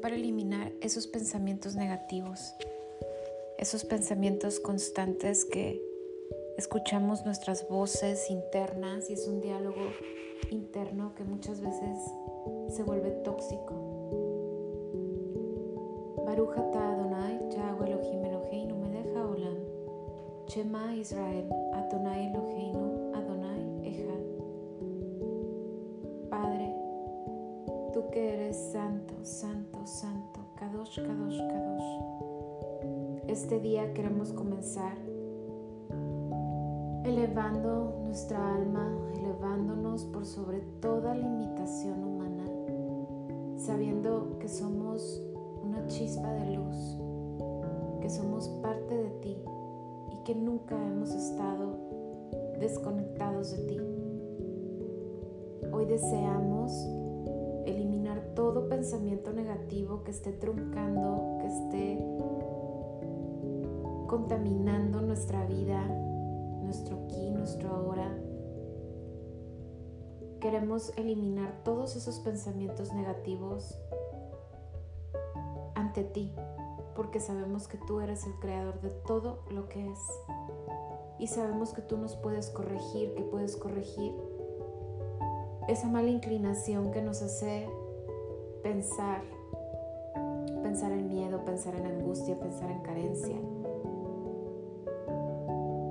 para eliminar esos pensamientos negativos, esos pensamientos constantes que escuchamos nuestras voces internas y es un diálogo interno que muchas veces se vuelve tóxico. Baruch Adonai, Yahweh Elohim Eloheinu melech haolam, Shema Israel, Adonai Eloheinu, Adonai Echad. Padre, tú que eres santo, santo, santo, Kadosh, Kadosh, Kadosh. Este día queremos comenzar elevando nuestra alma, elevándonos por sobre toda limitación humana, sabiendo que somos una chispa de luz, que somos parte de ti y que nunca hemos estado desconectados de ti. Hoy deseamos eliminar todo pensamiento negativo que esté truncando, que esté contaminando nuestra vida, nuestro aquí, nuestro ahora. Queremos eliminar todos esos pensamientos negativos ante ti, porque sabemos que tú eres el creador de todo lo que es. Y sabemos que tú nos puedes corregir, que puedes corregir esa mala inclinación que nos hace pensar, pensar en miedo, pensar en angustia, pensar en carencia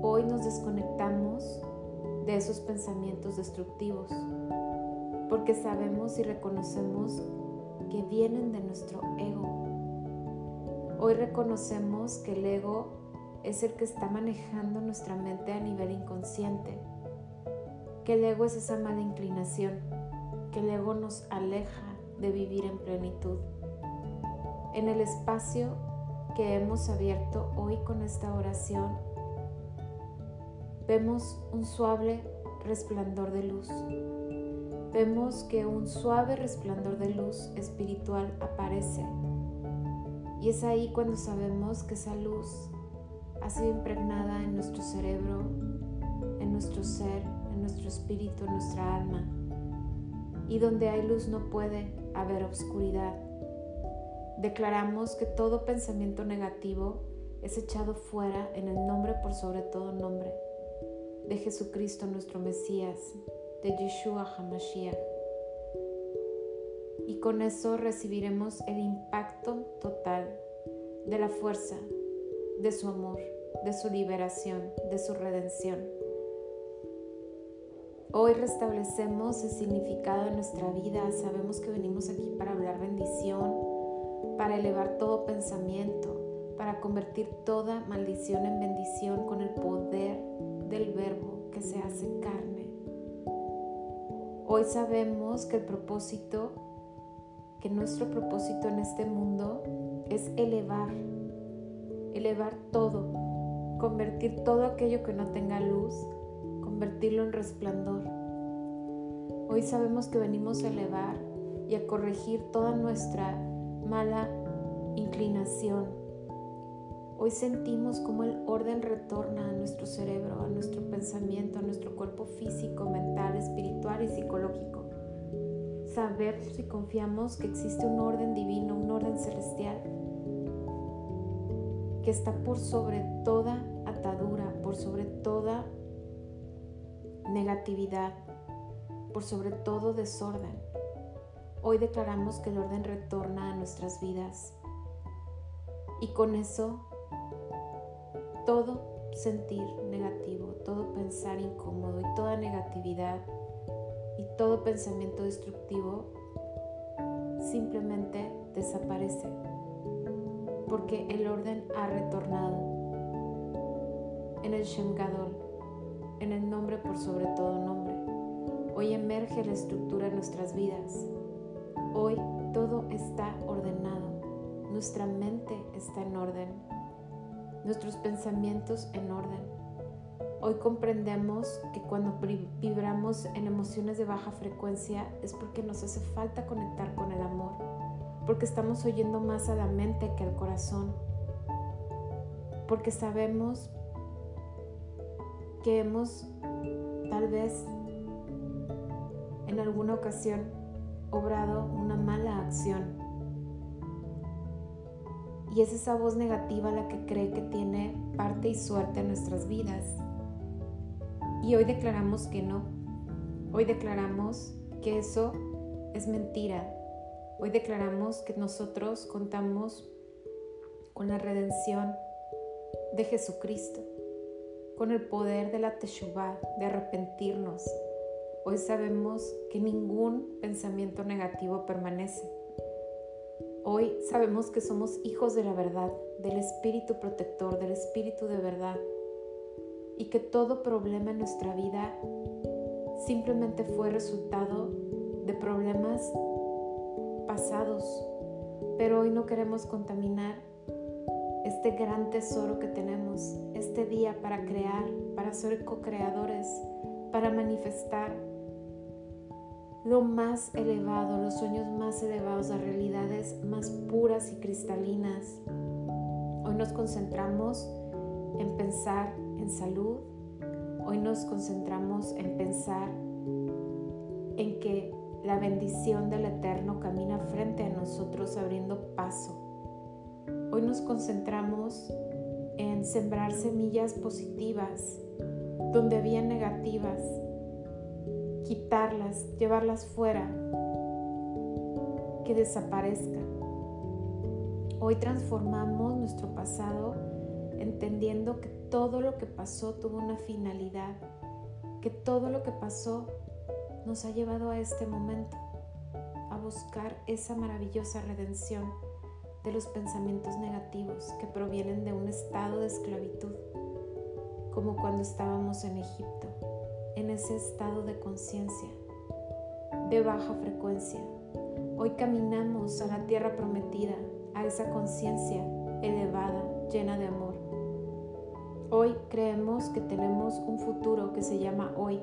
Hoy nos desconectamos de esos pensamientos destructivos porque sabemos y reconocemos que vienen de nuestro ego. Hoy reconocemos que el ego es el que está manejando nuestra mente a nivel inconsciente, que el ego es esa mala inclinación, que el ego nos aleja de vivir en plenitud. En el espacio que hemos abierto hoy con esta oración, vemos un suave resplandor de luz. Vemos que un suave resplandor de luz espiritual aparece. Y es ahí cuando sabemos que esa luz ha sido impregnada en nuestro cerebro, en nuestro ser, en nuestro espíritu, en nuestra alma. Y donde hay luz no puede haber oscuridad. Declaramos que todo pensamiento negativo es echado fuera en el nombre por sobre todo nombre de Jesucristo nuestro Mesías, de Yeshua HaMashiach. Y con eso recibiremos el impacto total de la fuerza, de su amor, de su liberación, de su redención. Hoy restablecemos el significado de nuestra vida. Sabemos que venimos aquí para hablar bendición, para elevar todo pensamiento, para convertir toda maldición en bendición con el poder del verbo que se hace carne. Hoy sabemos que el propósito, que nuestro propósito en este mundo es elevar, elevar todo, convertir todo aquello que no tenga luz, convertirlo en resplandor. Hoy sabemos que venimos a elevar y a corregir toda nuestra mala inclinación, Hoy sentimos como el orden retorna a nuestro cerebro, a nuestro pensamiento, a nuestro cuerpo físico, mental, espiritual y psicológico. Sabemos y confiamos que existe un orden divino, un orden celestial, que está por sobre toda atadura, por sobre toda negatividad, por sobre todo desorden. Hoy declaramos que el orden retorna a nuestras vidas y con eso todo sentir negativo, todo pensar incómodo y toda negatividad y todo pensamiento destructivo simplemente desaparece porque el orden ha retornado en el Shem Gadol, en el nombre por sobre todo nombre. Hoy emerge la estructura en nuestras vidas. Hoy todo está ordenado. Nuestra mente está en orden nuestros pensamientos en orden. Hoy comprendemos que cuando vibramos en emociones de baja frecuencia es porque nos hace falta conectar con el amor, porque estamos oyendo más a la mente que al corazón, porque sabemos que hemos tal vez en alguna ocasión obrado una mala acción y es esa voz negativa la que cree que tiene parte y suerte en nuestras vidas. Y hoy declaramos que no. Hoy declaramos que eso es mentira. Hoy declaramos que nosotros contamos con la redención de Jesucristo, con el poder de la Teshuvah, de arrepentirnos. Hoy sabemos que ningún pensamiento negativo permanece. Hoy sabemos que somos hijos de la verdad, del Espíritu protector, del Espíritu de verdad, y que todo problema en nuestra vida simplemente fue resultado de problemas pasados, pero hoy no queremos contaminar este gran tesoro que tenemos, este día para crear, para ser co-creadores, para manifestar lo más elevado, los sueños más elevados, las realidades más puras y cristalinas. Hoy nos concentramos en pensar en salud, hoy nos concentramos en pensar en que la bendición del Eterno camina frente a nosotros abriendo paso. Hoy nos concentramos en sembrar semillas positivas donde había negativas quitarlas, llevarlas fuera, que desaparezcan. Hoy transformamos nuestro pasado entendiendo que todo lo que pasó tuvo una finalidad, que todo lo que pasó nos ha llevado a este momento, a buscar esa maravillosa redención los pensamientos negativos que provienen de un estado de esclavitud, como cuando estábamos en Egipto en ese estado de conciencia de baja frecuencia. Hoy caminamos a la tierra prometida, a esa conciencia elevada, llena de amor. Hoy creemos que tenemos un futuro que se llama hoy.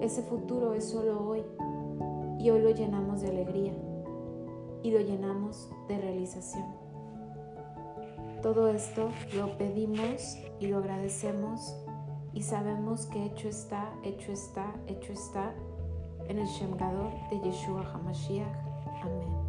Ese futuro es solo hoy y hoy lo llenamos de alegría y lo llenamos de realización. Todo esto lo pedimos y lo agradecemos y sabemos que hecho está, hecho está, hecho está en el Shemgador de Yeshua HaMashiach. Amén.